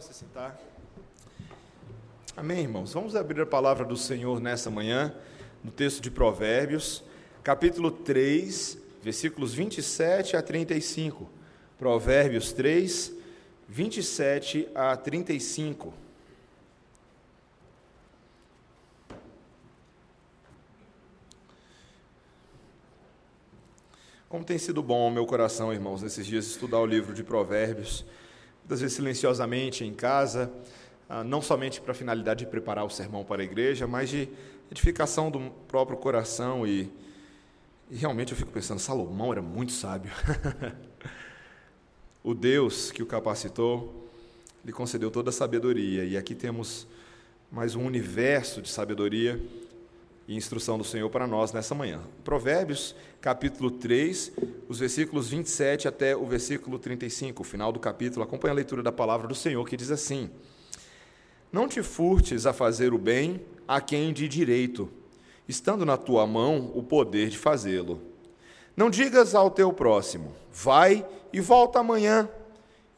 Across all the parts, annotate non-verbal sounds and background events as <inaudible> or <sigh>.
se sentar. Amém, irmãos? Vamos abrir a palavra do Senhor nessa manhã, no texto de Provérbios, capítulo 3, versículos 27 a 35. Provérbios 3, 27 a 35. Como tem sido bom ao meu coração, irmãos, nesses dias estudar o livro de Provérbios muitas vezes silenciosamente em casa, ah, não somente para a finalidade de preparar o sermão para a igreja, mas de edificação do próprio coração. E, e realmente eu fico pensando, Salomão era muito sábio. <laughs> o Deus que o capacitou lhe concedeu toda a sabedoria. E aqui temos mais um universo de sabedoria e instrução do Senhor para nós nessa manhã. Provérbios, capítulo 3, os versículos 27 até o versículo 35, o final do capítulo. Acompanha a leitura da palavra do Senhor, que diz assim: Não te furtes a fazer o bem a quem de direito, estando na tua mão o poder de fazê-lo. Não digas ao teu próximo: Vai e volta amanhã,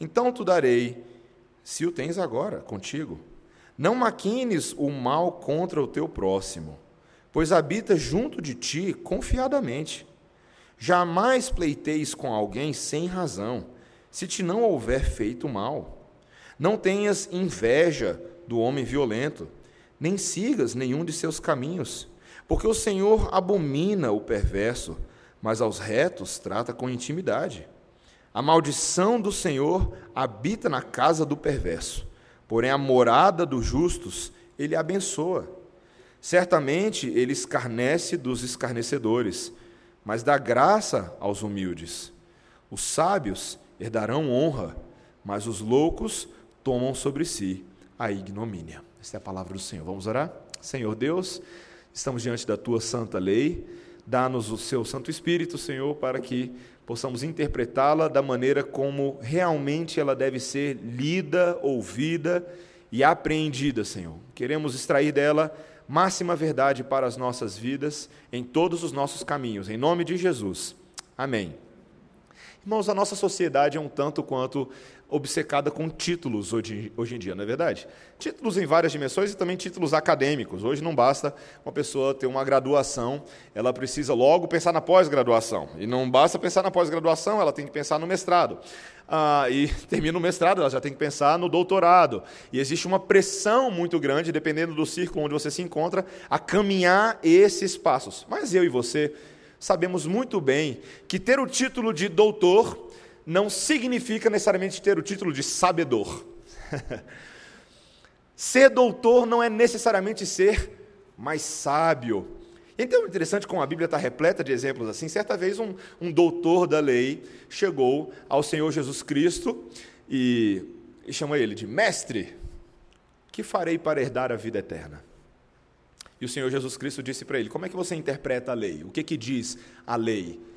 então tu darei, se o tens agora contigo. Não maquines o mal contra o teu próximo pois habita junto de ti confiadamente. Jamais pleiteis com alguém sem razão, se te não houver feito mal. Não tenhas inveja do homem violento, nem sigas nenhum de seus caminhos, porque o Senhor abomina o perverso, mas aos retos trata com intimidade. A maldição do Senhor habita na casa do perverso, porém a morada dos justos ele abençoa. Certamente ele escarnece dos escarnecedores, mas dá graça aos humildes. Os sábios herdarão honra, mas os loucos tomam sobre si a ignomínia. Esta é a palavra do Senhor. Vamos orar? Senhor Deus, estamos diante da tua santa lei. Dá-nos o seu Santo Espírito, Senhor, para que possamos interpretá-la da maneira como realmente ela deve ser lida, ouvida e apreendida, Senhor. Queremos extrair dela máxima verdade para as nossas vidas, em todos os nossos caminhos. Em nome de Jesus. Amém. Irmãos, a nossa sociedade é um tanto quanto obcecada com títulos hoje, hoje em dia, não é verdade? Títulos em várias dimensões e também títulos acadêmicos. Hoje não basta uma pessoa ter uma graduação, ela precisa logo pensar na pós-graduação. E não basta pensar na pós-graduação, ela tem que pensar no mestrado ah, e <laughs> termina o mestrado, ela já tem que pensar no doutorado. E existe uma pressão muito grande, dependendo do círculo onde você se encontra, a caminhar esses passos. Mas eu e você sabemos muito bem que ter o título de doutor não significa necessariamente ter o título de sabedor. <laughs> ser doutor não é necessariamente ser mais sábio. Então é interessante como a Bíblia está repleta de exemplos assim. Certa vez um, um doutor da lei chegou ao Senhor Jesus Cristo e, e chamou ele de mestre, que farei para herdar a vida eterna? E o Senhor Jesus Cristo disse para ele: Como é que você interpreta a lei? O que, que diz a lei?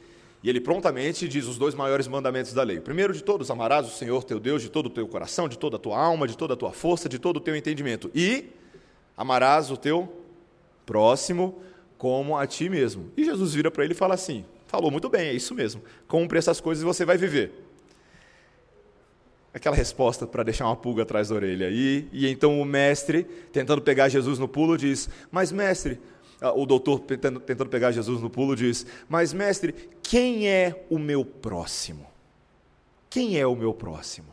E ele prontamente diz os dois maiores mandamentos da lei. Primeiro de todos, amarás o Senhor teu Deus de todo o teu coração, de toda a tua alma, de toda a tua força, de todo o teu entendimento. E amarás o teu próximo como a ti mesmo. E Jesus vira para ele e fala assim: falou muito bem, é isso mesmo. Cumpre essas coisas e você vai viver. Aquela resposta para deixar uma pulga atrás da orelha. E, e então o mestre, tentando pegar Jesus no pulo, diz: Mas mestre, ah, o doutor tentando pegar Jesus no pulo diz: Mas mestre, quem é o meu próximo? Quem é o meu próximo?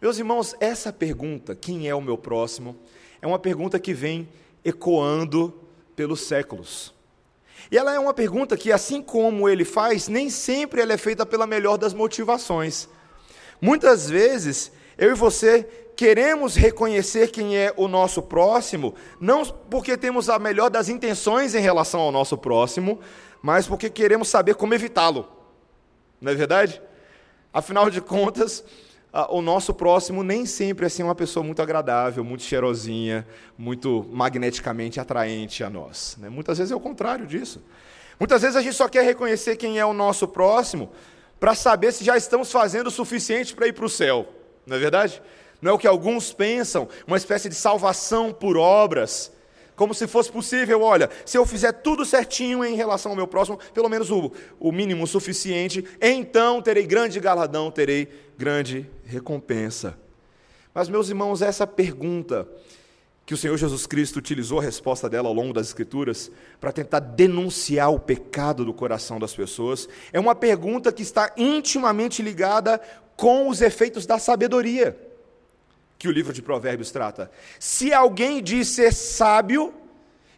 Meus irmãos, essa pergunta, quem é o meu próximo, é uma pergunta que vem ecoando pelos séculos. E ela é uma pergunta que, assim como ele faz, nem sempre ela é feita pela melhor das motivações. Muitas vezes, eu e você queremos reconhecer quem é o nosso próximo, não porque temos a melhor das intenções em relação ao nosso próximo, mas porque queremos saber como evitá-lo. Não é verdade? Afinal de contas, o nosso próximo nem sempre é assim, uma pessoa muito agradável, muito cheirosinha, muito magneticamente atraente a nós. Né? Muitas vezes é o contrário disso. Muitas vezes a gente só quer reconhecer quem é o nosso próximo para saber se já estamos fazendo o suficiente para ir para o céu. Não é verdade? Não é o que alguns pensam, uma espécie de salvação por obras como se fosse possível, olha, se eu fizer tudo certinho em relação ao meu próximo, pelo menos o, o mínimo suficiente, então terei grande galardão, terei grande recompensa. Mas, meus irmãos, essa pergunta que o Senhor Jesus Cristo utilizou a resposta dela ao longo das Escrituras para tentar denunciar o pecado do coração das pessoas, é uma pergunta que está intimamente ligada com os efeitos da sabedoria que o livro de Provérbios trata. Se alguém diz ser sábio,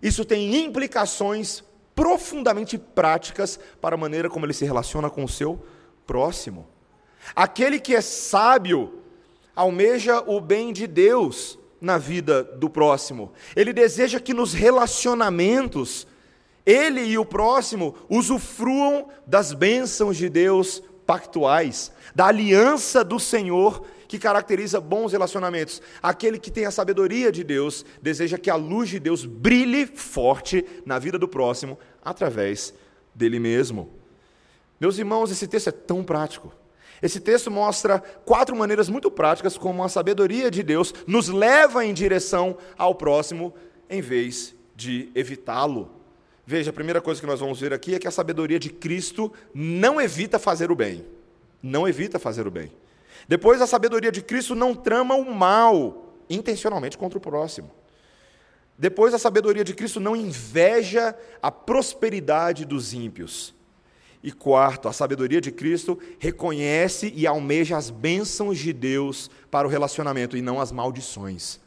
isso tem implicações profundamente práticas para a maneira como ele se relaciona com o seu próximo. Aquele que é sábio almeja o bem de Deus na vida do próximo. Ele deseja que nos relacionamentos, ele e o próximo usufruam das bênçãos de Deus pactuais, da aliança do Senhor que caracteriza bons relacionamentos. Aquele que tem a sabedoria de Deus deseja que a luz de Deus brilhe forte na vida do próximo através dele mesmo. Meus irmãos, esse texto é tão prático. Esse texto mostra quatro maneiras muito práticas como a sabedoria de Deus nos leva em direção ao próximo em vez de evitá-lo. Veja, a primeira coisa que nós vamos ver aqui é que a sabedoria de Cristo não evita fazer o bem. Não evita fazer o bem. Depois, a sabedoria de Cristo não trama o mal intencionalmente contra o próximo. Depois, a sabedoria de Cristo não inveja a prosperidade dos ímpios. E quarto, a sabedoria de Cristo reconhece e almeja as bênçãos de Deus para o relacionamento e não as maldições.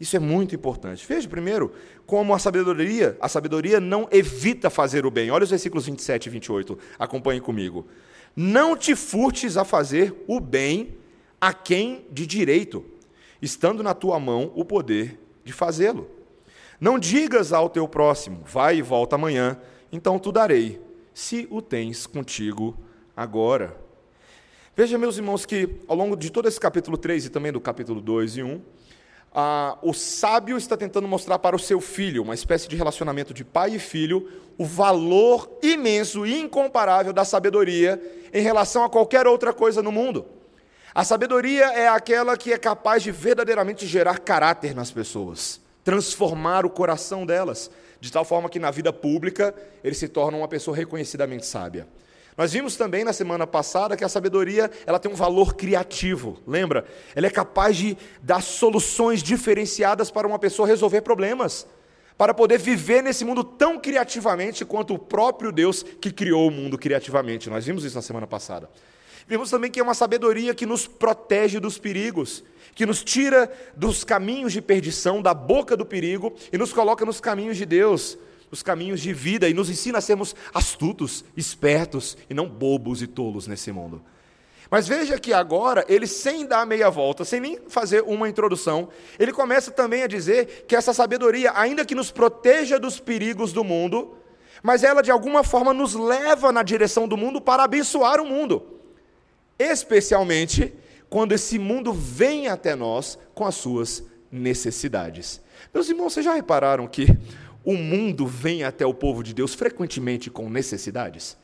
Isso é muito importante. Veja primeiro como a sabedoria, a sabedoria não evita fazer o bem. Olha os versículos 27 e 28. Acompanhe comigo. Não te furtes a fazer o bem a quem de direito, estando na tua mão o poder de fazê-lo. Não digas ao teu próximo: vai e volta amanhã, então tu darei se o tens contigo agora. Veja, meus irmãos, que ao longo de todo esse capítulo 3 e também do capítulo 2 e 1, ah, o sábio está tentando mostrar para o seu filho, uma espécie de relacionamento de pai e filho, o valor imenso e incomparável da sabedoria em relação a qualquer outra coisa no mundo. A sabedoria é aquela que é capaz de verdadeiramente gerar caráter nas pessoas, transformar o coração delas de tal forma que na vida pública ele se torna uma pessoa reconhecidamente sábia. Nós vimos também na semana passada que a sabedoria ela tem um valor criativo, lembra? Ela é capaz de dar soluções diferenciadas para uma pessoa resolver problemas, para poder viver nesse mundo tão criativamente quanto o próprio Deus que criou o mundo criativamente. Nós vimos isso na semana passada. Vimos também que é uma sabedoria que nos protege dos perigos, que nos tira dos caminhos de perdição, da boca do perigo e nos coloca nos caminhos de Deus, nos caminhos de vida e nos ensina a sermos astutos, espertos e não bobos e tolos nesse mundo. Mas veja que agora, ele sem dar meia volta, sem nem fazer uma introdução, ele começa também a dizer que essa sabedoria, ainda que nos proteja dos perigos do mundo, mas ela de alguma forma nos leva na direção do mundo para abençoar o mundo especialmente quando esse mundo vem até nós com as suas necessidades. Meus irmãos, vocês já repararam que o mundo vem até o povo de Deus frequentemente com necessidades?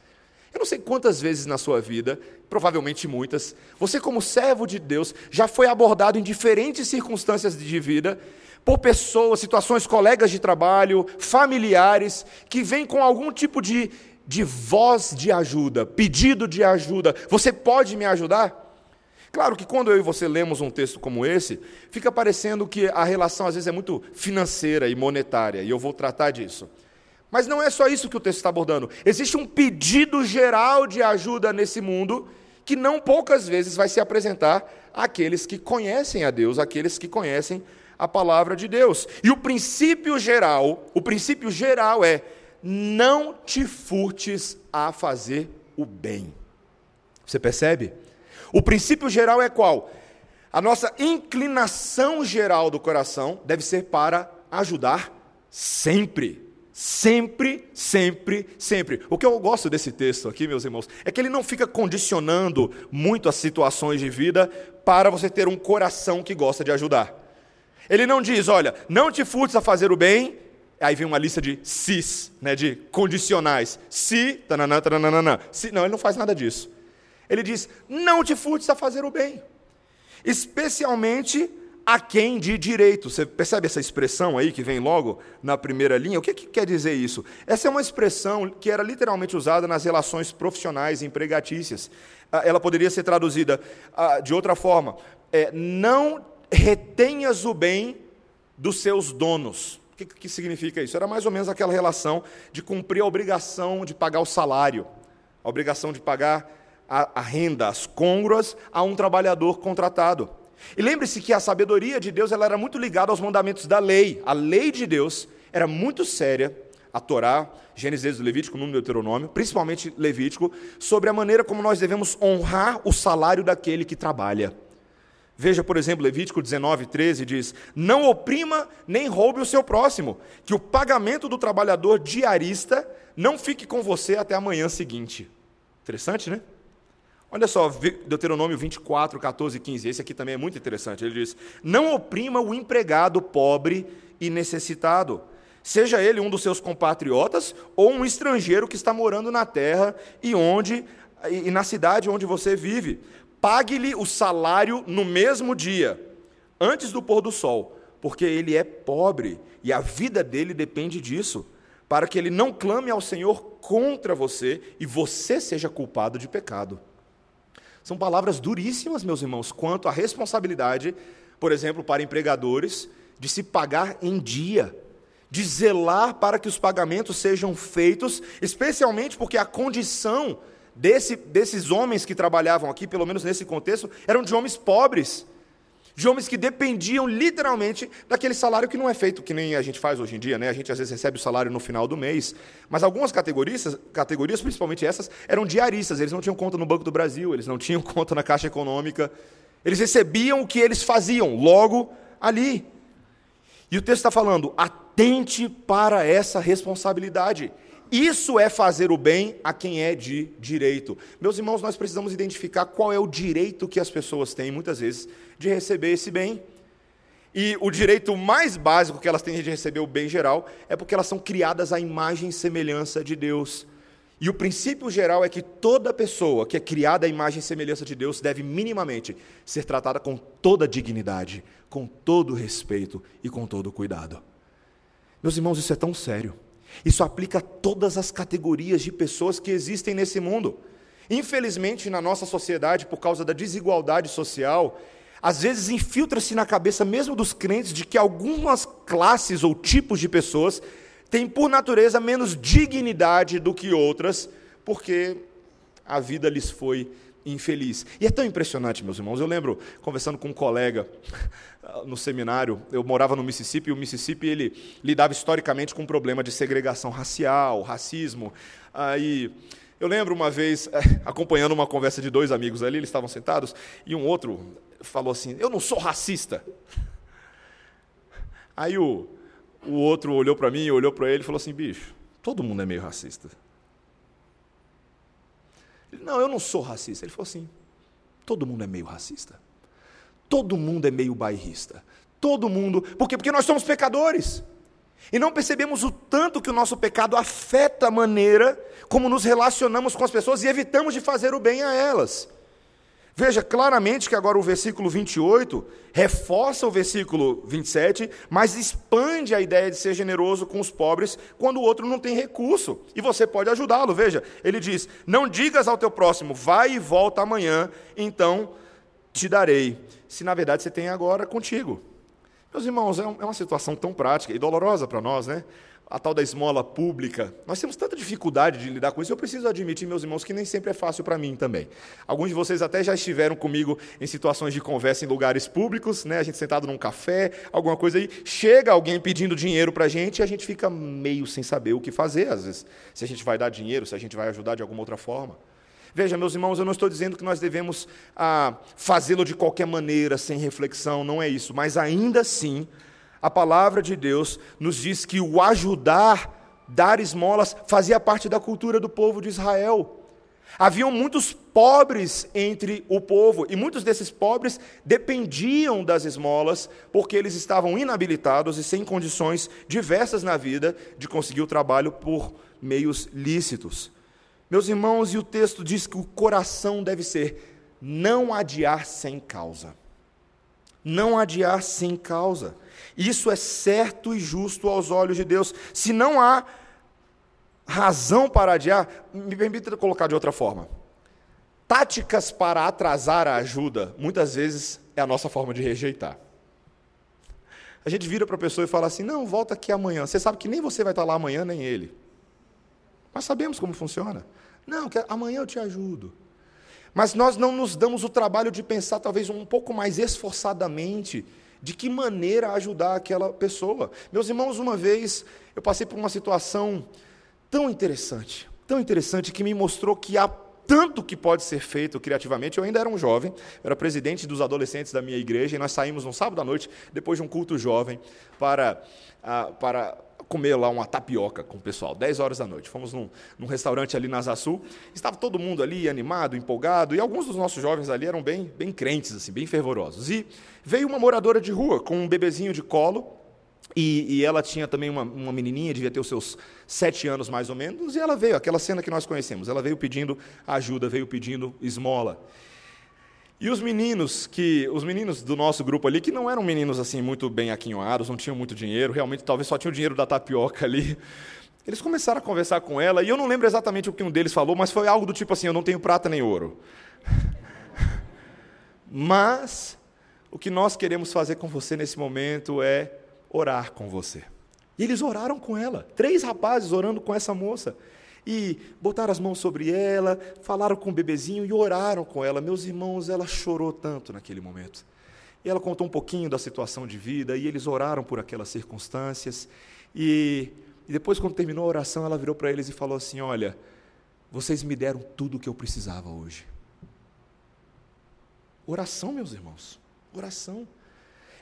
Eu não sei quantas vezes na sua vida, provavelmente muitas, você, como servo de Deus, já foi abordado em diferentes circunstâncias de vida por pessoas, situações, colegas de trabalho, familiares, que vêm com algum tipo de de voz de ajuda, pedido de ajuda. Você pode me ajudar? Claro que quando eu e você lemos um texto como esse, fica parecendo que a relação às vezes é muito financeira e monetária, e eu vou tratar disso. Mas não é só isso que o texto está abordando. Existe um pedido geral de ajuda nesse mundo que não poucas vezes vai se apresentar àqueles que conhecem a Deus, àqueles que conhecem a palavra de Deus. E o princípio geral, o princípio geral é não te furtes a fazer o bem. Você percebe? O princípio geral é qual? A nossa inclinação geral do coração deve ser para ajudar sempre. Sempre, sempre, sempre. O que eu gosto desse texto aqui, meus irmãos, é que ele não fica condicionando muito as situações de vida para você ter um coração que gosta de ajudar. Ele não diz, olha, não te furtes a fazer o bem Aí vem uma lista de sis, né, de condicionais. Se, tananã, tananã, se, não, ele não faz nada disso. Ele diz: não te furtes a fazer o bem, especialmente a quem de direito. Você percebe essa expressão aí que vem logo na primeira linha? O que, que quer dizer isso? Essa é uma expressão que era literalmente usada nas relações profissionais empregatícias. Ah, ela poderia ser traduzida ah, de outra forma: é, não retenhas o bem dos seus donos. O que, que significa isso? Era mais ou menos aquela relação de cumprir a obrigação de pagar o salário, a obrigação de pagar a, a renda, as côngruas a um trabalhador contratado. E lembre-se que a sabedoria de Deus ela era muito ligada aos mandamentos da lei. A lei de Deus era muito séria, a Torá, Gênesis, Levítico, Número Deuteronômio, principalmente Levítico, sobre a maneira como nós devemos honrar o salário daquele que trabalha. Veja, por exemplo, Levítico 19, 13 diz: Não oprima nem roube o seu próximo, que o pagamento do trabalhador diarista não fique com você até a manhã seguinte. Interessante, né? Olha só, Deuteronômio 24, 14 e 15. Esse aqui também é muito interessante. Ele diz: Não oprima o empregado pobre e necessitado, seja ele um dos seus compatriotas ou um estrangeiro que está morando na terra e onde e na cidade onde você vive. Pague-lhe o salário no mesmo dia, antes do pôr do sol, porque ele é pobre e a vida dele depende disso, para que ele não clame ao Senhor contra você e você seja culpado de pecado. São palavras duríssimas, meus irmãos, quanto à responsabilidade, por exemplo, para empregadores, de se pagar em dia, de zelar para que os pagamentos sejam feitos, especialmente porque a condição desse, desses homens que trabalhavam aqui, pelo menos nesse contexto, eram de homens pobres de homens que dependiam literalmente daquele salário que não é feito que nem a gente faz hoje em dia, né? A gente às vezes recebe o salário no final do mês, mas algumas categorias, categorias, principalmente essas, eram diaristas, eles não tinham conta no Banco do Brasil, eles não tinham <laughs> conta na Caixa Econômica, eles recebiam o que eles faziam logo ali. E o texto está falando: atente para essa responsabilidade. Isso é fazer o bem a quem é de direito. Meus irmãos, nós precisamos identificar qual é o direito que as pessoas têm, muitas vezes, de receber esse bem. E o direito mais básico que elas têm de receber o bem geral é porque elas são criadas à imagem e semelhança de Deus. E o princípio geral é que toda pessoa que é criada à imagem e semelhança de Deus deve minimamente ser tratada com toda dignidade, com todo respeito e com todo cuidado. Meus irmãos, isso é tão sério. Isso aplica a todas as categorias de pessoas que existem nesse mundo. Infelizmente, na nossa sociedade, por causa da desigualdade social, às vezes infiltra-se na cabeça mesmo dos crentes de que algumas classes ou tipos de pessoas têm, por natureza, menos dignidade do que outras, porque a vida lhes foi infeliz. E é tão impressionante, meus irmãos. Eu lembro, conversando com um colega no seminário, eu morava no Mississippi, e o Mississippi ele lidava historicamente com um problema de segregação racial, racismo. Aí eu lembro uma vez, <laughs> acompanhando uma conversa de dois amigos ali, eles estavam sentados, e um outro falou assim: Eu não sou racista. Aí o, o outro olhou para mim, olhou para ele e falou assim: Bicho, todo mundo é meio racista. Ele, não, eu não sou racista. Ele falou assim: todo mundo é meio racista. Todo mundo é meio bairrista. Todo mundo. Por quê? Porque nós somos pecadores. E não percebemos o tanto que o nosso pecado afeta a maneira como nos relacionamos com as pessoas e evitamos de fazer o bem a elas. Veja claramente que agora o versículo 28 reforça o versículo 27, mas expande a ideia de ser generoso com os pobres quando o outro não tem recurso. E você pode ajudá-lo. Veja, ele diz: Não digas ao teu próximo, vai e volta amanhã, então te darei. Se na verdade você tem agora contigo. Meus irmãos, é, é uma situação tão prática e dolorosa para nós, né? a tal da esmola pública. Nós temos tanta dificuldade de lidar com isso. Eu preciso admitir, meus irmãos, que nem sempre é fácil para mim também. Alguns de vocês até já estiveram comigo em situações de conversa em lugares públicos, né? A gente sentado num café, alguma coisa aí, chega alguém pedindo dinheiro para a gente e a gente fica meio sem saber o que fazer, às vezes. Se a gente vai dar dinheiro, se a gente vai ajudar de alguma outra forma. Veja, meus irmãos, eu não estou dizendo que nós devemos ah, fazê-lo de qualquer maneira, sem reflexão, não é isso. Mas ainda assim, a palavra de Deus nos diz que o ajudar, dar esmolas, fazia parte da cultura do povo de Israel. Haviam muitos pobres entre o povo, e muitos desses pobres dependiam das esmolas, porque eles estavam inabilitados e sem condições diversas na vida de conseguir o trabalho por meios lícitos. Meus irmãos, e o texto diz que o coração deve ser não adiar sem causa. Não adiar sem causa. Isso é certo e justo aos olhos de Deus. Se não há razão para adiar, me permita colocar de outra forma. Táticas para atrasar a ajuda, muitas vezes é a nossa forma de rejeitar. a gente vira para a pessoa e fala assim: não, volta aqui amanhã. Você sabe que nem você vai estar lá amanhã, nem ele. Nós sabemos como funciona. Não, que amanhã eu te ajudo. Mas nós não nos damos o trabalho de pensar, talvez um pouco mais esforçadamente, de que maneira ajudar aquela pessoa. Meus irmãos, uma vez eu passei por uma situação tão interessante, tão interessante, que me mostrou que há tanto que pode ser feito criativamente. Eu ainda era um jovem, era presidente dos adolescentes da minha igreja, e nós saímos um sábado à noite, depois de um culto jovem, para, uh, para comer lá uma tapioca com o pessoal, 10 horas da noite. Fomos num, num restaurante ali na Asa estava todo mundo ali animado, empolgado, e alguns dos nossos jovens ali eram bem, bem crentes, assim, bem fervorosos. E veio uma moradora de rua com um bebezinho de colo, e, e, ela tinha também uma, uma menininha, devia ter os seus sete anos mais ou menos, e ela veio, aquela cena que nós conhecemos, ela veio pedindo ajuda, veio pedindo esmola. E os meninos que os meninos do nosso grupo ali, que não eram meninos assim muito bem aquinhoados, não tinham muito dinheiro, realmente talvez só tinham o dinheiro da tapioca ali. Eles começaram a conversar com ela, e eu não lembro exatamente o que um deles falou, mas foi algo do tipo assim: eu não tenho prata nem ouro. <laughs> Mas o que nós queremos fazer com você nesse momento é orar com você. E eles oraram com ela. Três rapazes orando com essa moça. E botaram as mãos sobre ela, falaram com o bebezinho e oraram com ela. Meus irmãos, ela chorou tanto naquele momento. E ela contou um pouquinho da situação de vida, e eles oraram por aquelas circunstâncias. E, e depois, quando terminou a oração, ela virou para eles e falou assim: Olha, vocês me deram tudo o que eu precisava hoje. Oração, meus irmãos, oração.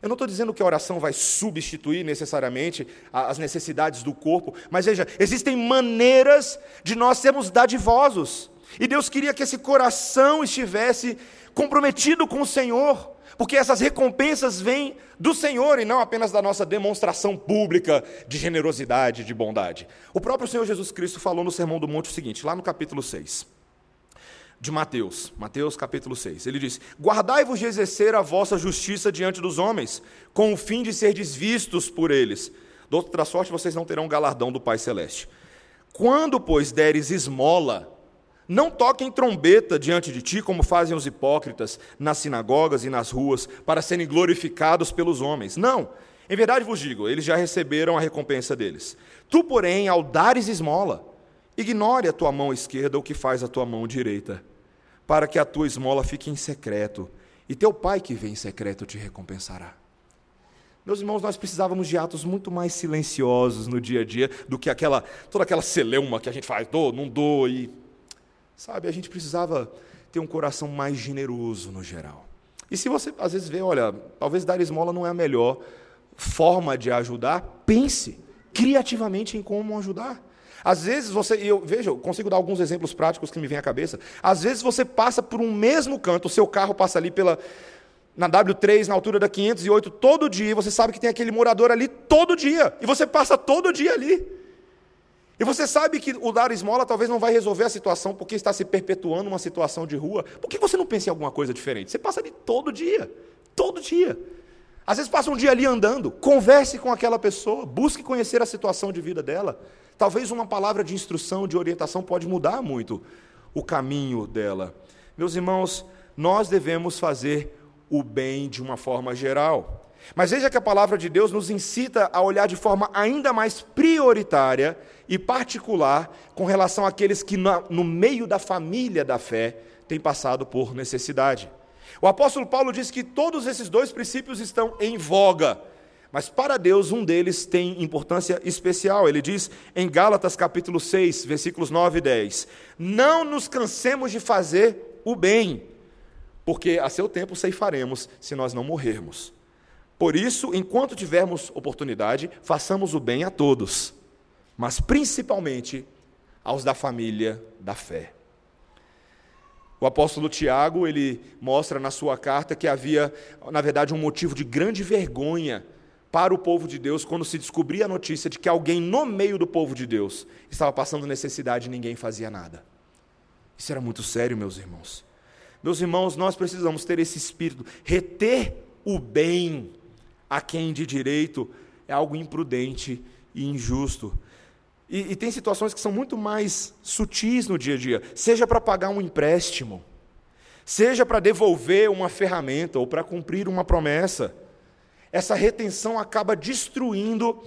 Eu não estou dizendo que a oração vai substituir necessariamente as necessidades do corpo, mas veja, existem maneiras de nós sermos dadivosos. E Deus queria que esse coração estivesse comprometido com o Senhor, porque essas recompensas vêm do Senhor e não apenas da nossa demonstração pública de generosidade, de bondade. O próprio Senhor Jesus Cristo falou no Sermão do Monte o seguinte, lá no capítulo 6 de Mateus, Mateus capítulo 6. Ele diz: Guardai-vos de exercer a vossa justiça diante dos homens, com o fim de ser desvistos por eles. De outra sorte, vocês não terão galardão do Pai Celeste. Quando, pois, deres esmola, não toquem trombeta diante de ti, como fazem os hipócritas nas sinagogas e nas ruas, para serem glorificados pelos homens. Não, em verdade vos digo, eles já receberam a recompensa deles. Tu, porém, ao dares esmola, Ignore a tua mão esquerda o que faz a tua mão direita, para que a tua esmola fique em secreto, e teu pai que vem em secreto te recompensará. Meus irmãos, nós precisávamos de atos muito mais silenciosos no dia a dia do que aquela toda aquela celeuma que a gente faz, dou, não dou e sabe, a gente precisava ter um coração mais generoso no geral. E se você às vezes vê, olha, talvez dar esmola não é a melhor forma de ajudar, pense criativamente em como ajudar. Às vezes você, e eu vejo, consigo dar alguns exemplos práticos que me vêm à cabeça. Às vezes você passa por um mesmo canto, o seu carro passa ali pela na W3, na altura da 508, todo dia, e você sabe que tem aquele morador ali todo dia, e você passa todo dia ali. E você sabe que o dar esmola talvez não vai resolver a situação porque está se perpetuando uma situação de rua. Por que você não pensa em alguma coisa diferente? Você passa ali todo dia, todo dia. Às vezes passa um dia ali andando, converse com aquela pessoa, busque conhecer a situação de vida dela. Talvez uma palavra de instrução, de orientação, pode mudar muito o caminho dela. Meus irmãos, nós devemos fazer o bem de uma forma geral. Mas veja que a palavra de Deus nos incita a olhar de forma ainda mais prioritária e particular com relação àqueles que, no meio da família da fé, têm passado por necessidade. O apóstolo Paulo diz que todos esses dois princípios estão em voga mas para Deus, um deles tem importância especial. Ele diz em Gálatas capítulo 6, versículos 9 e 10: Não nos cansemos de fazer o bem, porque a seu tempo ceifaremos se nós não morrermos. Por isso, enquanto tivermos oportunidade, façamos o bem a todos, mas principalmente aos da família da fé. O apóstolo Tiago, ele mostra na sua carta que havia, na verdade, um motivo de grande vergonha para o povo de Deus quando se descobria a notícia de que alguém no meio do povo de Deus estava passando necessidade e ninguém fazia nada. Isso era muito sério, meus irmãos. Meus irmãos, nós precisamos ter esse espírito. Reter o bem a quem de direito é algo imprudente e injusto. E, e tem situações que são muito mais sutis no dia a dia, seja para pagar um empréstimo, seja para devolver uma ferramenta ou para cumprir uma promessa. Essa retenção acaba destruindo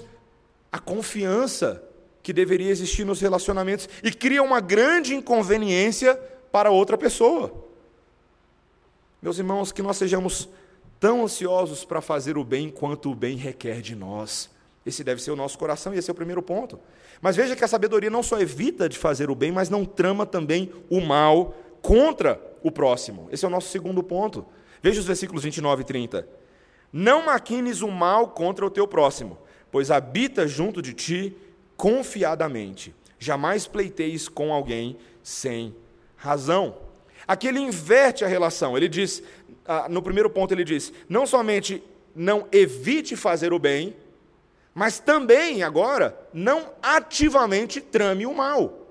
a confiança que deveria existir nos relacionamentos e cria uma grande inconveniência para outra pessoa. Meus irmãos, que nós sejamos tão ansiosos para fazer o bem quanto o bem requer de nós. Esse deve ser o nosso coração e esse é o primeiro ponto. Mas veja que a sabedoria não só evita de fazer o bem, mas não trama também o mal contra o próximo. Esse é o nosso segundo ponto. Veja os versículos 29 e 30. Não maquines o mal contra o teu próximo, pois habita junto de ti confiadamente. Jamais pleiteis com alguém sem razão. Aqui ele inverte a relação. Ele diz, ah, no primeiro ponto, ele diz: não somente não evite fazer o bem, mas também, agora, não ativamente trame o mal.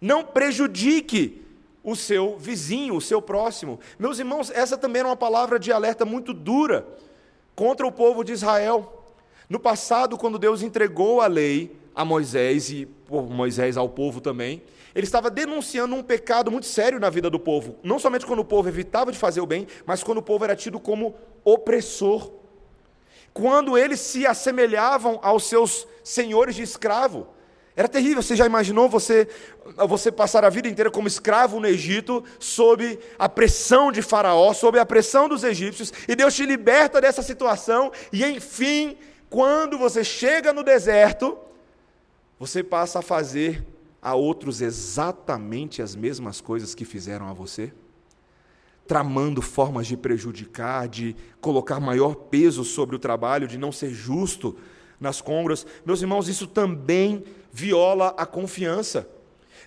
Não prejudique o seu vizinho, o seu próximo. Meus irmãos, essa também era uma palavra de alerta muito dura contra o povo de Israel. No passado, quando Deus entregou a lei a Moisés e por Moisés ao povo também, ele estava denunciando um pecado muito sério na vida do povo. Não somente quando o povo evitava de fazer o bem, mas quando o povo era tido como opressor. Quando eles se assemelhavam aos seus senhores de escravo. Era terrível. Você já imaginou você, você passar a vida inteira como escravo no Egito, sob a pressão de Faraó, sob a pressão dos egípcios, e Deus te liberta dessa situação, e enfim, quando você chega no deserto, você passa a fazer a outros exatamente as mesmas coisas que fizeram a você? Tramando formas de prejudicar, de colocar maior peso sobre o trabalho, de não ser justo nas congras. Meus irmãos, isso também viola a confiança.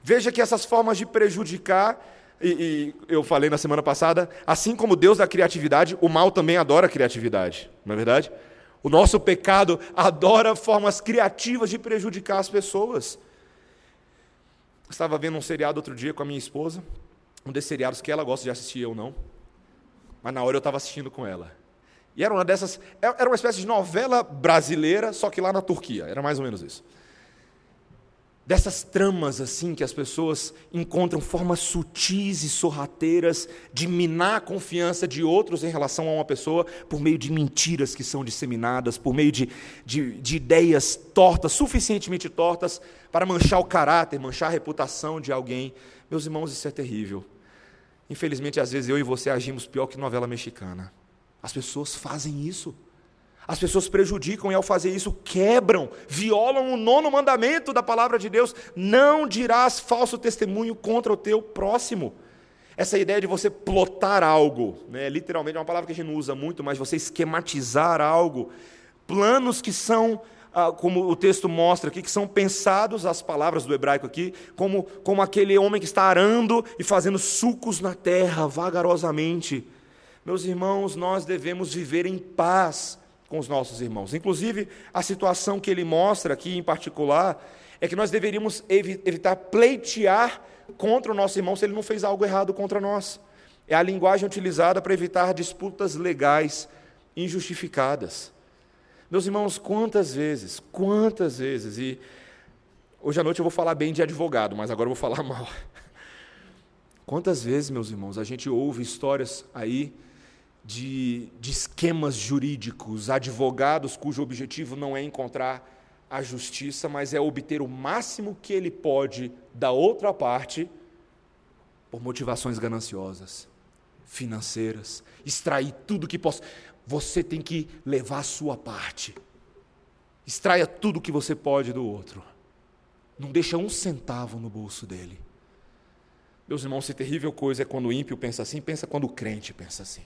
Veja que essas formas de prejudicar, e, e, eu falei na semana passada, assim como Deus da criatividade, o mal também adora criatividade, não é verdade? O nosso pecado adora formas criativas de prejudicar as pessoas. Estava vendo um seriado outro dia com a minha esposa, um desses seriados que ela gosta de assistir, eu não. Mas na hora eu estava assistindo com ela. E era uma dessas. Era uma espécie de novela brasileira, só que lá na Turquia. Era mais ou menos isso dessas tramas assim que as pessoas encontram formas sutis e sorrateiras de minar a confiança de outros em relação a uma pessoa por meio de mentiras que são disseminadas, por meio de, de, de ideias tortas, suficientemente tortas, para manchar o caráter, manchar a reputação de alguém. Meus irmãos, isso é terrível. Infelizmente, às vezes eu e você agimos pior que novela mexicana. As pessoas fazem isso. As pessoas prejudicam e, ao fazer isso, quebram, violam o nono mandamento da palavra de Deus: não dirás falso testemunho contra o teu próximo. Essa ideia de você plotar algo, né, literalmente é uma palavra que a gente não usa muito, mas você esquematizar algo, planos que são, ah, como o texto mostra aqui, que são pensados, as palavras do hebraico aqui, como, como aquele homem que está arando e fazendo sucos na terra vagarosamente. Meus irmãos, nós devemos viver em paz com os nossos irmãos. Inclusive, a situação que ele mostra aqui em particular é que nós deveríamos evitar pleitear contra o nosso irmão se ele não fez algo errado contra nós. É a linguagem utilizada para evitar disputas legais injustificadas. Meus irmãos, quantas vezes, quantas vezes, e hoje à noite eu vou falar bem de advogado, mas agora eu vou falar <laughs> mal. Quantas vezes, meus irmãos, a gente ouve histórias aí de, de esquemas jurídicos, advogados cujo objetivo não é encontrar a justiça, mas é obter o máximo que ele pode da outra parte por motivações gananciosas, financeiras, extrair tudo que possa. Você tem que levar a sua parte. Extraia tudo que você pode do outro. Não deixa um centavo no bolso dele. Meus irmãos, se terrível coisa é quando o ímpio pensa assim, pensa quando o crente pensa assim.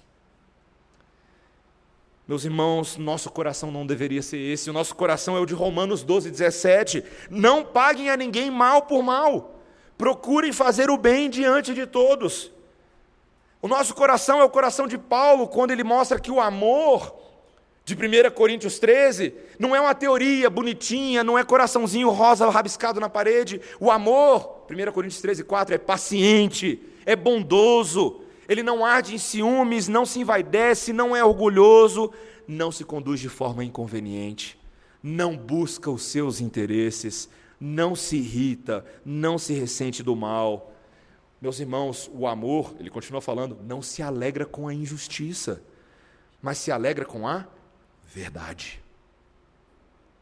Meus irmãos, nosso coração não deveria ser esse. O nosso coração é o de Romanos 12, 17. Não paguem a ninguém mal por mal. Procurem fazer o bem diante de todos. O nosso coração é o coração de Paulo, quando ele mostra que o amor, de 1 Coríntios 13, não é uma teoria bonitinha, não é coraçãozinho rosa rabiscado na parede. O amor, 1 Coríntios 13, 4, é paciente, é bondoso, ele não arde em ciúmes, não se envaidece, não é orgulhoso, não se conduz de forma inconveniente, não busca os seus interesses, não se irrita, não se ressente do mal. Meus irmãos, o amor, ele continua falando, não se alegra com a injustiça, mas se alegra com a verdade.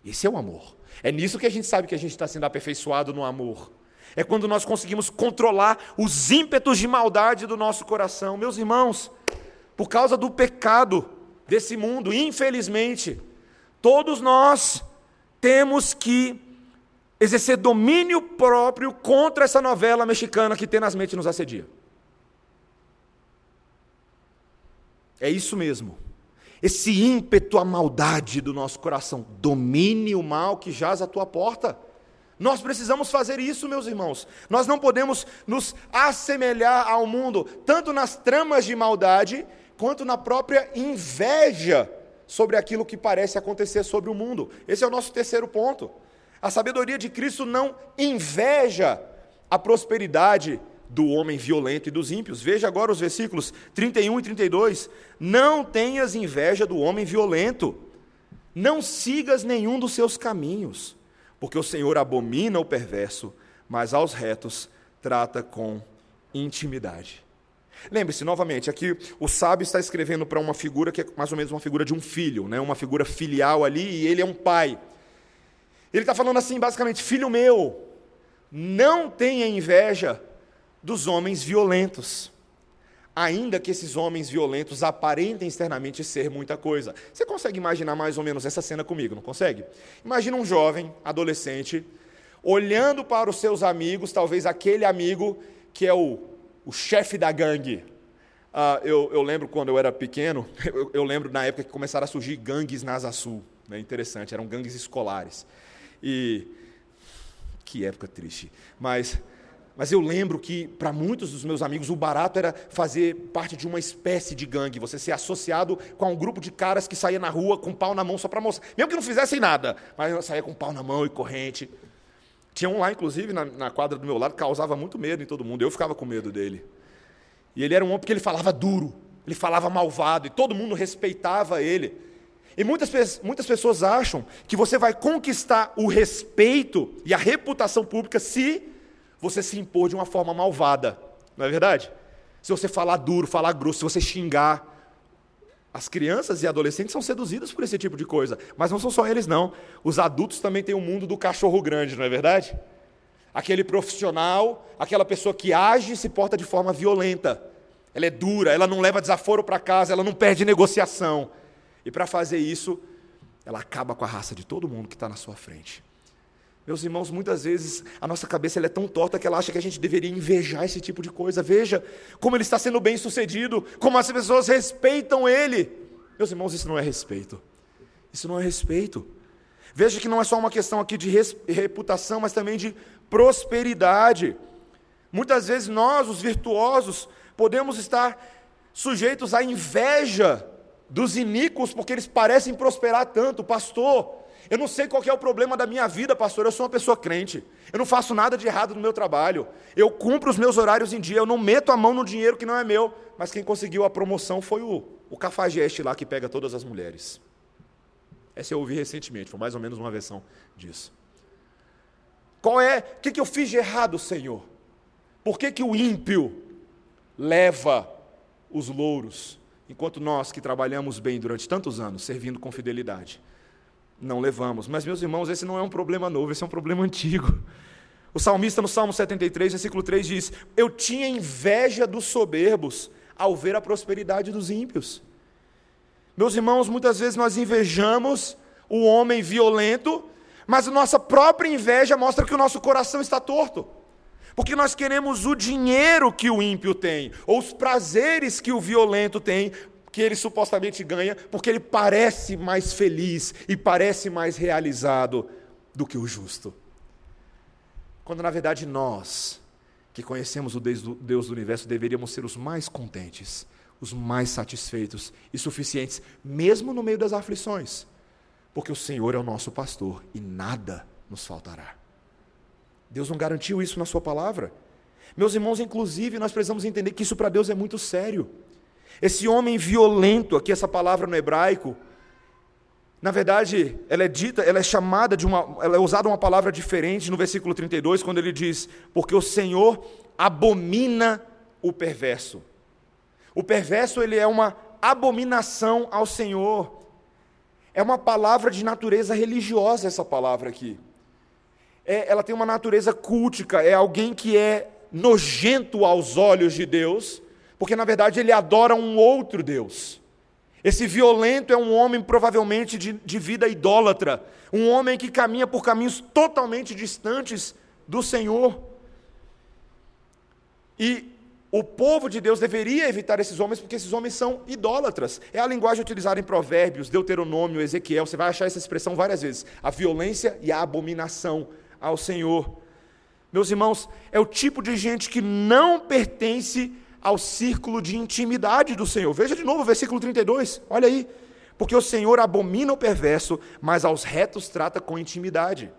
Esse é o amor. É nisso que a gente sabe que a gente está sendo aperfeiçoado no amor. É quando nós conseguimos controlar os ímpetos de maldade do nosso coração. Meus irmãos, por causa do pecado desse mundo, infelizmente, todos nós temos que exercer domínio próprio contra essa novela mexicana que tenazmente nos assedia. É isso mesmo. Esse ímpeto à maldade do nosso coração. Domine o mal que jaz à tua porta. Nós precisamos fazer isso, meus irmãos. Nós não podemos nos assemelhar ao mundo, tanto nas tramas de maldade, quanto na própria inveja sobre aquilo que parece acontecer sobre o mundo. Esse é o nosso terceiro ponto. A sabedoria de Cristo não inveja a prosperidade do homem violento e dos ímpios. Veja agora os versículos 31 e 32. Não tenhas inveja do homem violento, não sigas nenhum dos seus caminhos, porque o Senhor abomina o perverso, mas aos retos trata com intimidade. Lembre-se novamente, aqui o sábio está escrevendo para uma figura que é mais ou menos uma figura de um filho, né? uma figura filial ali, e ele é um pai. Ele está falando assim, basicamente: Filho meu, não tenha inveja dos homens violentos. Ainda que esses homens violentos aparentem externamente ser muita coisa. Você consegue imaginar mais ou menos essa cena comigo, não consegue? Imagina um jovem, adolescente, olhando para os seus amigos, talvez aquele amigo que é o, o chefe da gangue. Uh, eu, eu, lembro quando eu era pequeno, <laughs> eu, eu, lembro na época que começaram a surgir gangues na Asa Sul. Né, interessante, eram gangues escolares. E que época triste. Mas mas eu lembro que, para muitos dos meus amigos, o barato era fazer parte de uma espécie de gangue, você ser associado com um grupo de caras que saía na rua com pau na mão só para mostrar. Mesmo que não fizessem nada, mas saía com pau na mão e corrente. Tinha um lá, inclusive, na, na quadra do meu lado, que causava muito medo em todo mundo. Eu ficava com medo dele. E ele era um homem porque ele falava duro, ele falava malvado, e todo mundo respeitava ele. E muitas, muitas pessoas acham que você vai conquistar o respeito e a reputação pública se você se impor de uma forma malvada, não é verdade? Se você falar duro, falar grosso, se você xingar. As crianças e adolescentes são seduzidas por esse tipo de coisa, mas não são só eles, não. Os adultos também têm o mundo do cachorro grande, não é verdade? Aquele profissional, aquela pessoa que age e se porta de forma violenta. Ela é dura, ela não leva desaforo para casa, ela não perde negociação. E para fazer isso, ela acaba com a raça de todo mundo que está na sua frente. Meus irmãos, muitas vezes a nossa cabeça é tão torta que ela acha que a gente deveria invejar esse tipo de coisa. Veja como ele está sendo bem sucedido, como as pessoas respeitam ele. Meus irmãos, isso não é respeito. Isso não é respeito. Veja que não é só uma questão aqui de reputação, mas também de prosperidade. Muitas vezes nós, os virtuosos, podemos estar sujeitos à inveja dos iníquos, porque eles parecem prosperar tanto. Pastor, eu não sei qual é o problema da minha vida, pastor. Eu sou uma pessoa crente. Eu não faço nada de errado no meu trabalho. Eu cumpro os meus horários em dia. Eu não meto a mão no dinheiro que não é meu. Mas quem conseguiu a promoção foi o, o cafajeste lá que pega todas as mulheres. Essa eu ouvi recentemente. Foi mais ou menos uma versão disso. Qual é? O que, que eu fiz de errado, Senhor? Por que, que o ímpio leva os louros, enquanto nós que trabalhamos bem durante tantos anos, servindo com fidelidade, não levamos. Mas, meus irmãos, esse não é um problema novo, esse é um problema antigo. O salmista, no Salmo 73, versículo 3, diz: Eu tinha inveja dos soberbos ao ver a prosperidade dos ímpios. Meus irmãos, muitas vezes nós invejamos o homem violento, mas a nossa própria inveja mostra que o nosso coração está torto. Porque nós queremos o dinheiro que o ímpio tem, ou os prazeres que o violento tem, que ele supostamente ganha, porque ele parece mais feliz e parece mais realizado do que o justo. Quando na verdade nós, que conhecemos o Deus do universo, deveríamos ser os mais contentes, os mais satisfeitos e suficientes, mesmo no meio das aflições, porque o Senhor é o nosso pastor e nada nos faltará. Deus não garantiu isso na Sua palavra. Meus irmãos, inclusive, nós precisamos entender que isso para Deus é muito sério. Esse homem violento, aqui essa palavra no hebraico, na verdade, ela é dita, ela é chamada de uma, ela é usada uma palavra diferente no versículo 32, quando ele diz: "Porque o Senhor abomina o perverso". O perverso ele é uma abominação ao Senhor. É uma palavra de natureza religiosa, essa palavra aqui. É, ela tem uma natureza cultica, é alguém que é nojento aos olhos de Deus, porque na verdade ele adora um outro Deus. Esse violento é um homem provavelmente de, de vida idólatra, um homem que caminha por caminhos totalmente distantes do Senhor. E o povo de Deus deveria evitar esses homens, porque esses homens são idólatras. É a linguagem utilizada em Provérbios, Deuteronômio, Ezequiel. Você vai achar essa expressão várias vezes: a violência e a abominação ao Senhor. Meus irmãos, é o tipo de gente que não pertence ao círculo de intimidade do Senhor. Veja de novo o versículo 32, olha aí. Porque o Senhor abomina o perverso, mas aos retos trata com intimidade.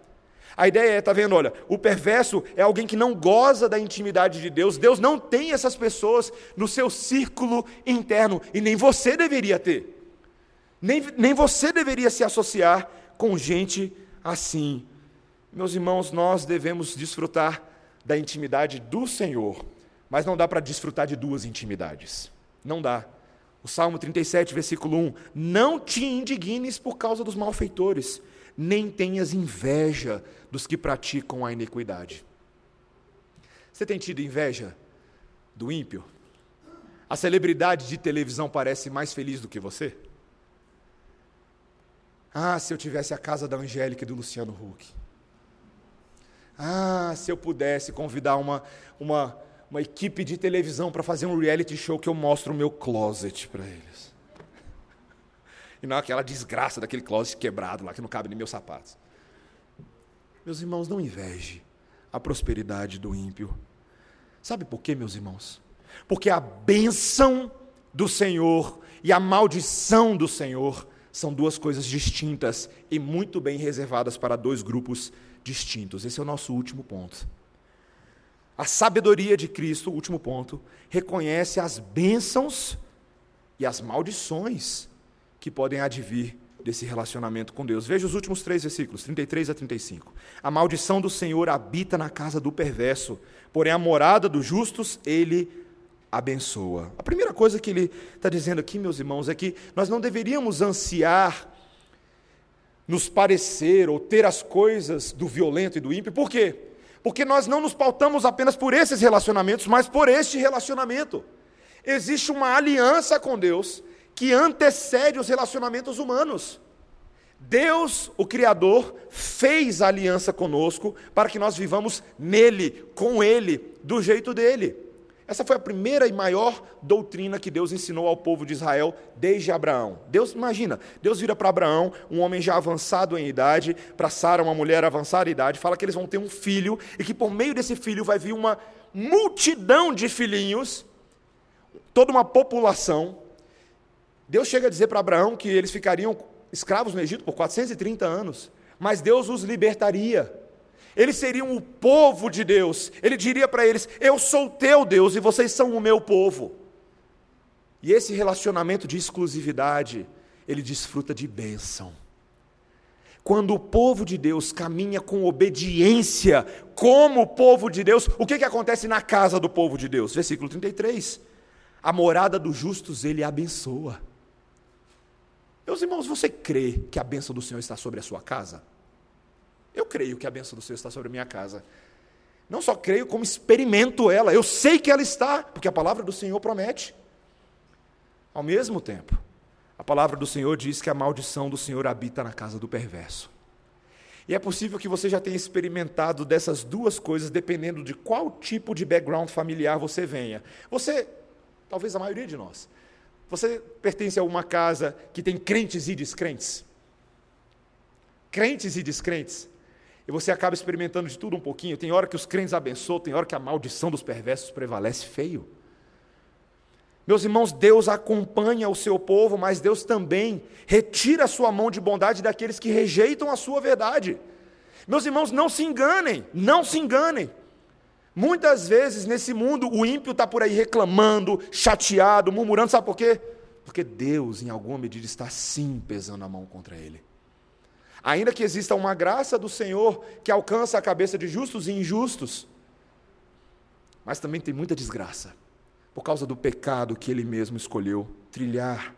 A ideia é, tá vendo, olha, o perverso é alguém que não goza da intimidade de Deus. Deus não tem essas pessoas no seu círculo interno e nem você deveria ter. Nem, nem você deveria se associar com gente assim. Meus irmãos, nós devemos desfrutar da intimidade do Senhor, mas não dá para desfrutar de duas intimidades. Não dá. O Salmo 37, versículo 1: Não te indignes por causa dos malfeitores, nem tenhas inveja dos que praticam a iniquidade. Você tem tido inveja do ímpio? A celebridade de televisão parece mais feliz do que você? Ah, se eu tivesse a casa da Angélica e do Luciano Huck. Ah, se eu pudesse convidar uma, uma, uma equipe de televisão para fazer um reality show que eu mostro o meu closet para eles. E não aquela desgraça daquele closet quebrado lá que não cabe nem meus sapatos. Meus irmãos, não inveje a prosperidade do ímpio. Sabe por quê, meus irmãos? Porque a bênção do Senhor e a maldição do Senhor são duas coisas distintas e muito bem reservadas para dois grupos distintos. Esse é o nosso último ponto. A sabedoria de Cristo, último ponto, reconhece as bênçãos e as maldições que podem advir desse relacionamento com Deus. Veja os últimos três versículos, 33 a 35. A maldição do Senhor habita na casa do perverso, porém a morada dos justos ele abençoa. A primeira coisa que ele está dizendo aqui, meus irmãos, é que nós não deveríamos ansiar nos parecer ou ter as coisas do violento e do ímpio. Por quê? Porque nós não nos pautamos apenas por esses relacionamentos, mas por este relacionamento. Existe uma aliança com Deus que antecede os relacionamentos humanos. Deus, o Criador, fez a aliança conosco para que nós vivamos nele, com ele, do jeito dele. Essa foi a primeira e maior doutrina que Deus ensinou ao povo de Israel desde Abraão. Deus, imagina, Deus vira para Abraão, um homem já avançado em idade, para Sara, uma mulher avançada em idade, fala que eles vão ter um filho e que por meio desse filho vai vir uma multidão de filhinhos, toda uma população Deus chega a dizer para Abraão que eles ficariam escravos no Egito por 430 anos, mas Deus os libertaria. Eles seriam o povo de Deus. Ele diria para eles: Eu sou teu Deus e vocês são o meu povo. E esse relacionamento de exclusividade, ele desfruta de bênção. Quando o povo de Deus caminha com obediência, como o povo de Deus, o que, que acontece na casa do povo de Deus? Versículo 33. A morada dos justos ele abençoa. Meus irmãos, você crê que a bênção do Senhor está sobre a sua casa? Eu creio que a bênção do Senhor está sobre a minha casa. Não só creio, como experimento ela. Eu sei que ela está, porque a palavra do Senhor promete. Ao mesmo tempo, a palavra do Senhor diz que a maldição do Senhor habita na casa do perverso. E é possível que você já tenha experimentado dessas duas coisas, dependendo de qual tipo de background familiar você venha. Você, talvez a maioria de nós, você pertence a uma casa que tem crentes e descrentes? Crentes e descrentes. E você acaba experimentando de tudo um pouquinho. Tem hora que os crentes abençoam, tem hora que a maldição dos perversos prevalece feio. Meus irmãos, Deus acompanha o seu povo, mas Deus também retira a sua mão de bondade daqueles que rejeitam a sua verdade. Meus irmãos, não se enganem, não se enganem. Muitas vezes nesse mundo o ímpio está por aí reclamando, chateado, murmurando, sabe por quê? Porque Deus, em alguma medida, está sim pesando a mão contra ele. Ainda que exista uma graça do Senhor que alcança a cabeça de justos e injustos, mas também tem muita desgraça, por causa do pecado que ele mesmo escolheu trilhar.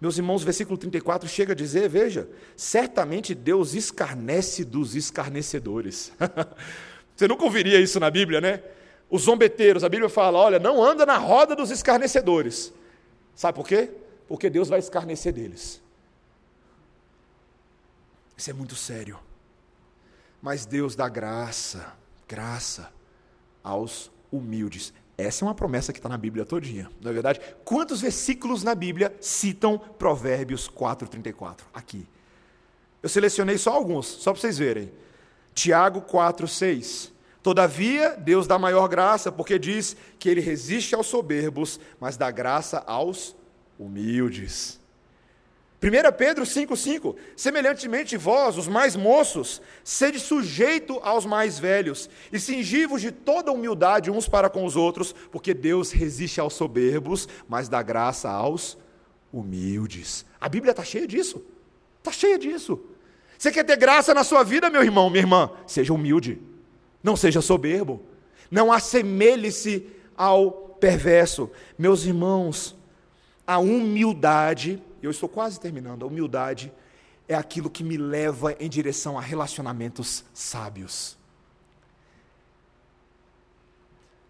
Meus irmãos, versículo 34 chega a dizer: veja, certamente Deus escarnece dos escarnecedores. <laughs> Você nunca ouviria isso na Bíblia, né? Os zombeteiros, a Bíblia fala: olha, não anda na roda dos escarnecedores. Sabe por quê? Porque Deus vai escarnecer deles. Isso é muito sério. Mas Deus dá graça, graça aos humildes. Essa é uma promessa que está na Bíblia todinha, não é verdade? Quantos versículos na Bíblia citam Provérbios 4,34? Aqui. Eu selecionei só alguns, só para vocês verem. Tiago 4,6. Todavia, Deus dá maior graça, porque diz que ele resiste aos soberbos, mas dá graça aos humildes. 1 Pedro 5,5: Semelhantemente, vós, os mais moços, sede sujeito aos mais velhos, e cingivos de toda humildade uns para com os outros, porque Deus resiste aos soberbos, mas dá graça aos humildes. A Bíblia está cheia disso. Está cheia disso. Você quer ter graça na sua vida, meu irmão, minha irmã? Seja humilde. Não seja soberbo. Não assemelhe-se ao perverso. Meus irmãos, a humildade eu estou quase terminando, a humildade é aquilo que me leva em direção a relacionamentos sábios.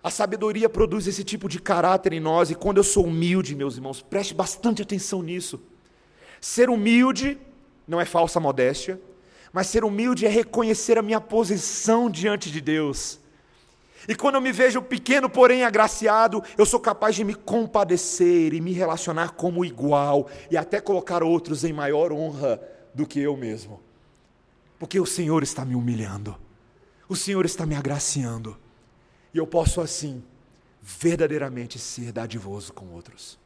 A sabedoria produz esse tipo de caráter em nós, e quando eu sou humilde, meus irmãos, preste bastante atenção nisso. Ser humilde não é falsa modéstia, mas ser humilde é reconhecer a minha posição diante de Deus. E quando eu me vejo pequeno, porém agraciado, eu sou capaz de me compadecer e me relacionar como igual e até colocar outros em maior honra do que eu mesmo. Porque o Senhor está me humilhando, o Senhor está me agraciando, e eu posso assim verdadeiramente ser dadivoso com outros.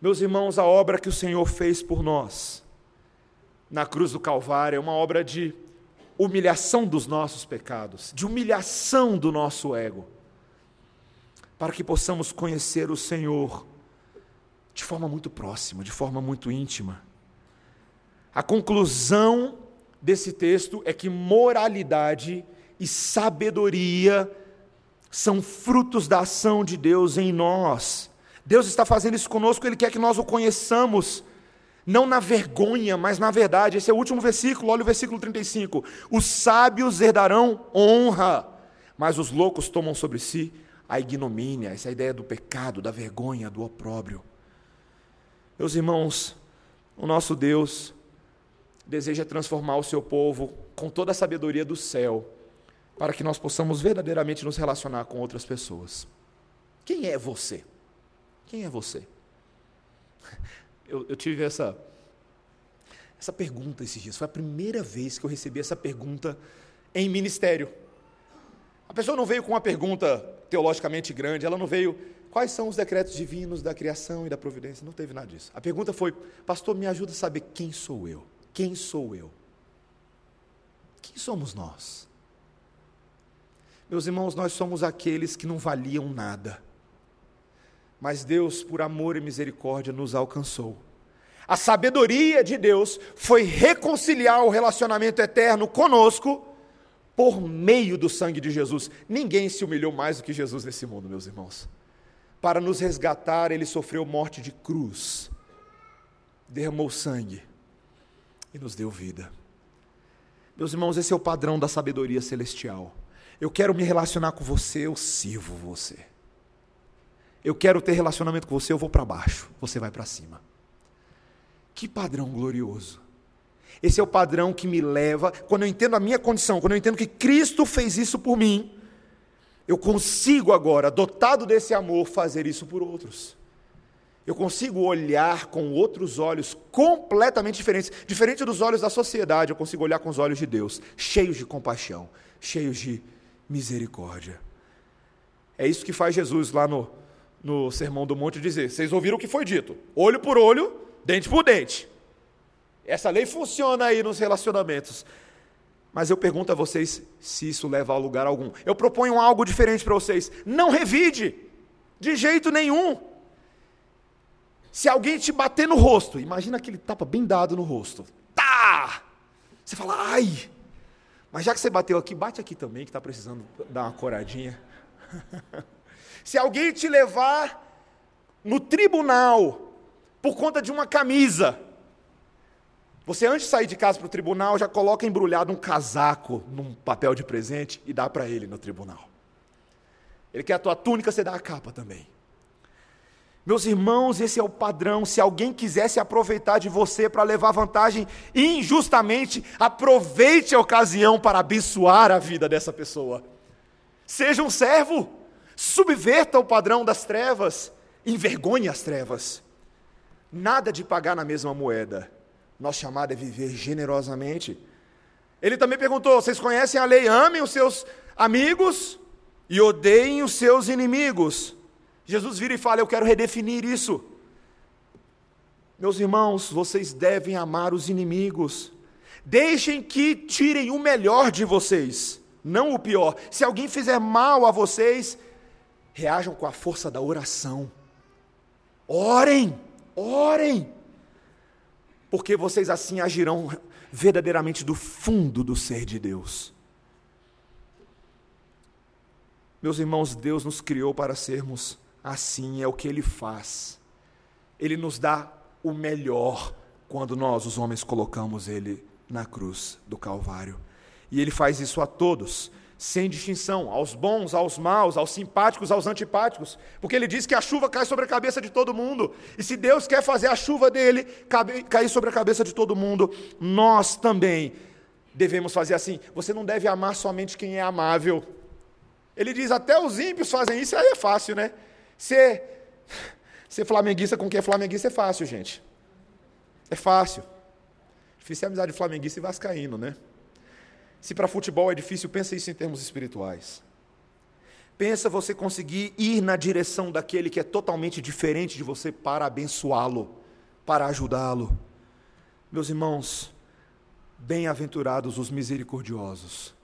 Meus irmãos, a obra que o Senhor fez por nós na cruz do Calvário é uma obra de humilhação dos nossos pecados, de humilhação do nosso ego, para que possamos conhecer o Senhor de forma muito próxima, de forma muito íntima. A conclusão desse texto é que moralidade e sabedoria são frutos da ação de Deus em nós. Deus está fazendo isso conosco, Ele quer que nós o conheçamos não na vergonha, mas na verdade. Esse é o último versículo, olha o versículo 35. Os sábios herdarão honra, mas os loucos tomam sobre si a ignomínia, essa ideia do pecado, da vergonha, do opróbrio. Meus irmãos, o nosso Deus deseja transformar o seu povo com toda a sabedoria do céu, para que nós possamos verdadeiramente nos relacionar com outras pessoas. Quem é você? Quem é você? Eu, eu tive essa, essa pergunta esses dias. Foi a primeira vez que eu recebi essa pergunta em ministério. A pessoa não veio com uma pergunta teologicamente grande, ela não veio quais são os decretos divinos da criação e da providência, não teve nada disso. A pergunta foi: Pastor, me ajuda a saber quem sou eu? Quem sou eu? Quem somos nós? Meus irmãos, nós somos aqueles que não valiam nada mas Deus, por amor e misericórdia, nos alcançou. A sabedoria de Deus foi reconciliar o relacionamento eterno conosco por meio do sangue de Jesus. Ninguém se humilhou mais do que Jesus nesse mundo, meus irmãos. Para nos resgatar, ele sofreu morte de cruz, derramou sangue e nos deu vida. Meus irmãos, esse é o padrão da sabedoria celestial. Eu quero me relacionar com você, eu sirvo você eu quero ter relacionamento com você, eu vou para baixo, você vai para cima. Que padrão glorioso. Esse é o padrão que me leva, quando eu entendo a minha condição, quando eu entendo que Cristo fez isso por mim, eu consigo agora, dotado desse amor, fazer isso por outros. Eu consigo olhar com outros olhos completamente diferentes, diferente dos olhos da sociedade, eu consigo olhar com os olhos de Deus, cheios de compaixão, cheios de misericórdia. É isso que faz Jesus lá no, no Sermão do Monte dizer: vocês ouviram o que foi dito, olho por olho, dente por dente. Essa lei funciona aí nos relacionamentos. Mas eu pergunto a vocês se isso leva a lugar algum. Eu proponho algo diferente para vocês. Não revide, de jeito nenhum. Se alguém te bater no rosto, imagina aquele tapa bem dado no rosto. Tá! Você fala, ai! Mas já que você bateu aqui, bate aqui também, que está precisando dar uma coradinha. <laughs> Se alguém te levar no tribunal por conta de uma camisa. Você, antes de sair de casa para o tribunal, já coloca embrulhado um casaco num papel de presente e dá para ele no tribunal. Ele quer a tua túnica, você dá a capa também. Meus irmãos, esse é o padrão. Se alguém quiser se aproveitar de você para levar vantagem injustamente, aproveite a ocasião para abençoar a vida dessa pessoa. Seja um servo, subverta o padrão das trevas, envergonhe as trevas. Nada de pagar na mesma moeda. Nosso chamado é viver generosamente. Ele também perguntou: vocês conhecem a lei? Amem os seus amigos e odeiem os seus inimigos. Jesus vira e fala: Eu quero redefinir isso. Meus irmãos, vocês devem amar os inimigos. Deixem que tirem o melhor de vocês, não o pior. Se alguém fizer mal a vocês, reajam com a força da oração. Orem, orem, porque vocês assim agirão verdadeiramente do fundo do ser de Deus. Meus irmãos, Deus nos criou para sermos assim, é o que Ele faz. Ele nos dá o melhor quando nós, os homens, colocamos Ele na cruz do Calvário. E Ele faz isso a todos, sem distinção, aos bons, aos maus, aos simpáticos, aos antipáticos, porque Ele diz que a chuva cai sobre a cabeça de todo mundo. E se Deus quer fazer a chuva dele cair sobre a cabeça de todo mundo, nós também devemos fazer assim. Você não deve amar somente quem é amável. Ele diz: até os ímpios fazem isso, aí é fácil, né? Ser, ser flamenguista com quem é flamenguista é fácil, gente. É fácil. Difícil é amizade de flamenguista e vascaíno, né? Se para futebol é difícil, pensa isso em termos espirituais. Pensa você conseguir ir na direção daquele que é totalmente diferente de você para abençoá-lo, para ajudá-lo. Meus irmãos, bem-aventurados os misericordiosos,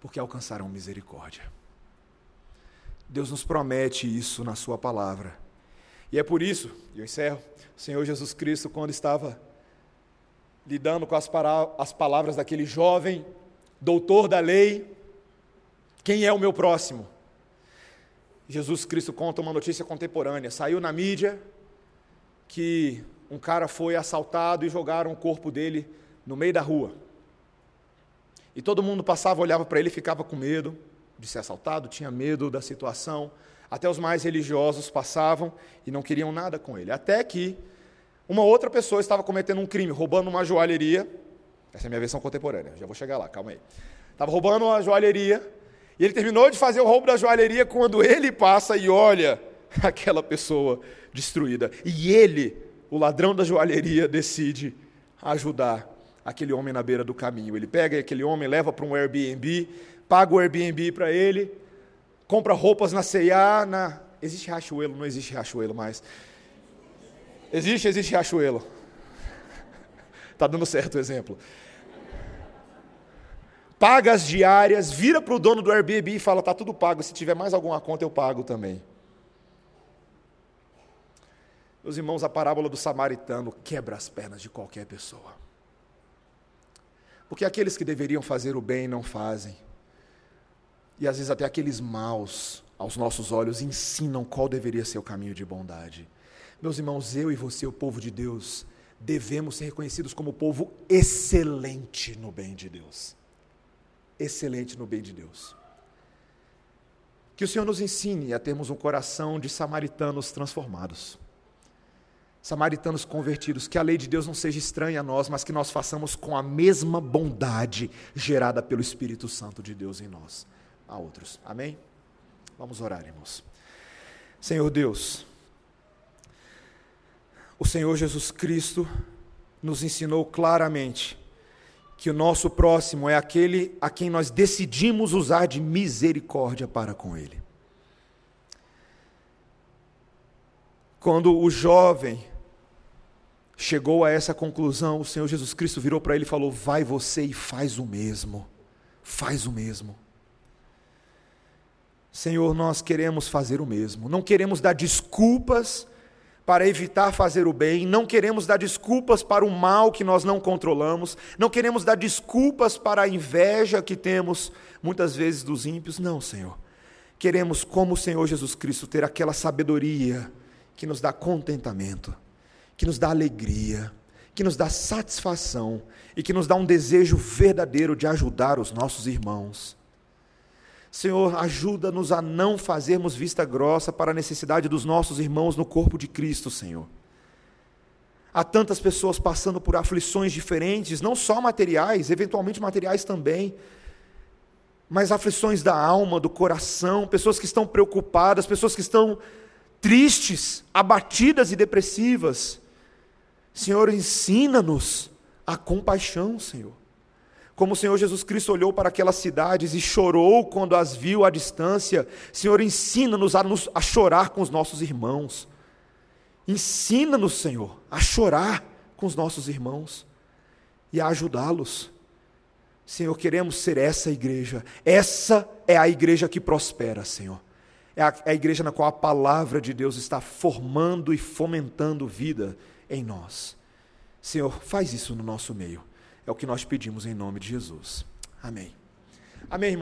porque alcançarão misericórdia. Deus nos promete isso na Sua palavra. E é por isso, e eu encerro, o Senhor Jesus Cristo, quando estava lidando com as, as palavras daquele jovem doutor da lei, quem é o meu próximo? Jesus Cristo conta uma notícia contemporânea. Saiu na mídia que um cara foi assaltado e jogaram o corpo dele no meio da rua. E todo mundo passava, olhava para ele e ficava com medo de ser assaltado, tinha medo da situação. Até os mais religiosos passavam e não queriam nada com ele. Até que uma outra pessoa estava cometendo um crime, roubando uma joalheria. Essa é a minha versão contemporânea, já vou chegar lá, calma aí. Estava roubando uma joalheria e ele terminou de fazer o roubo da joalheria quando ele passa e olha <laughs> aquela pessoa destruída. E ele, o ladrão da joalheria, decide ajudar aquele homem na beira do caminho. Ele pega aquele homem, leva para um Airbnb paga o Airbnb para ele, compra roupas na C&A, na... Existe Riachuelo? Não existe Riachuelo mais. Existe, existe Riachuelo. Está dando certo o exemplo. Paga as diárias, vira para o dono do Airbnb e fala: está tudo pago, se tiver mais alguma conta eu pago também. Meus irmãos, a parábola do samaritano quebra as pernas de qualquer pessoa. Porque aqueles que deveriam fazer o bem não fazem. E às vezes até aqueles maus, aos nossos olhos, ensinam qual deveria ser o caminho de bondade. Meus irmãos, eu e você, o povo de Deus, devemos ser reconhecidos como povo excelente no bem de Deus. Excelente no bem de Deus. Que o Senhor nos ensine a termos um coração de samaritanos transformados. Samaritanos convertidos, que a lei de Deus não seja estranha a nós, mas que nós façamos com a mesma bondade gerada pelo Espírito Santo de Deus em nós a outros. Amém? Vamos orar, irmãos. Senhor Deus, o Senhor Jesus Cristo nos ensinou claramente que o nosso próximo é aquele a quem nós decidimos usar de misericórdia para com ele. Quando o jovem chegou a essa conclusão, o Senhor Jesus Cristo virou para ele e falou: Vai você e faz o mesmo. Faz o mesmo. Senhor, nós queremos fazer o mesmo. Não queremos dar desculpas para evitar fazer o bem, não queremos dar desculpas para o mal que nós não controlamos, não queremos dar desculpas para a inveja que temos muitas vezes dos ímpios. Não, Senhor. Queremos, como o Senhor Jesus Cristo, ter aquela sabedoria que nos dá contentamento que nos dá alegria, que nos dá satisfação e que nos dá um desejo verdadeiro de ajudar os nossos irmãos. Senhor, ajuda-nos a não fazermos vista grossa para a necessidade dos nossos irmãos no corpo de Cristo, Senhor. Há tantas pessoas passando por aflições diferentes, não só materiais, eventualmente materiais também, mas aflições da alma, do coração, pessoas que estão preocupadas, pessoas que estão tristes, abatidas e depressivas. Senhor, ensina-nos a compaixão, Senhor. Como o Senhor Jesus Cristo olhou para aquelas cidades e chorou quando as viu à distância, Senhor, ensina-nos a, a chorar com os nossos irmãos. Ensina-nos, Senhor, a chorar com os nossos irmãos e a ajudá-los. Senhor, queremos ser essa igreja. Essa é a igreja que prospera, Senhor. É a, é a igreja na qual a palavra de Deus está formando e fomentando vida em nós. Senhor, faz isso no nosso meio. É o que nós pedimos em nome de Jesus. Amém. Amém, irmão.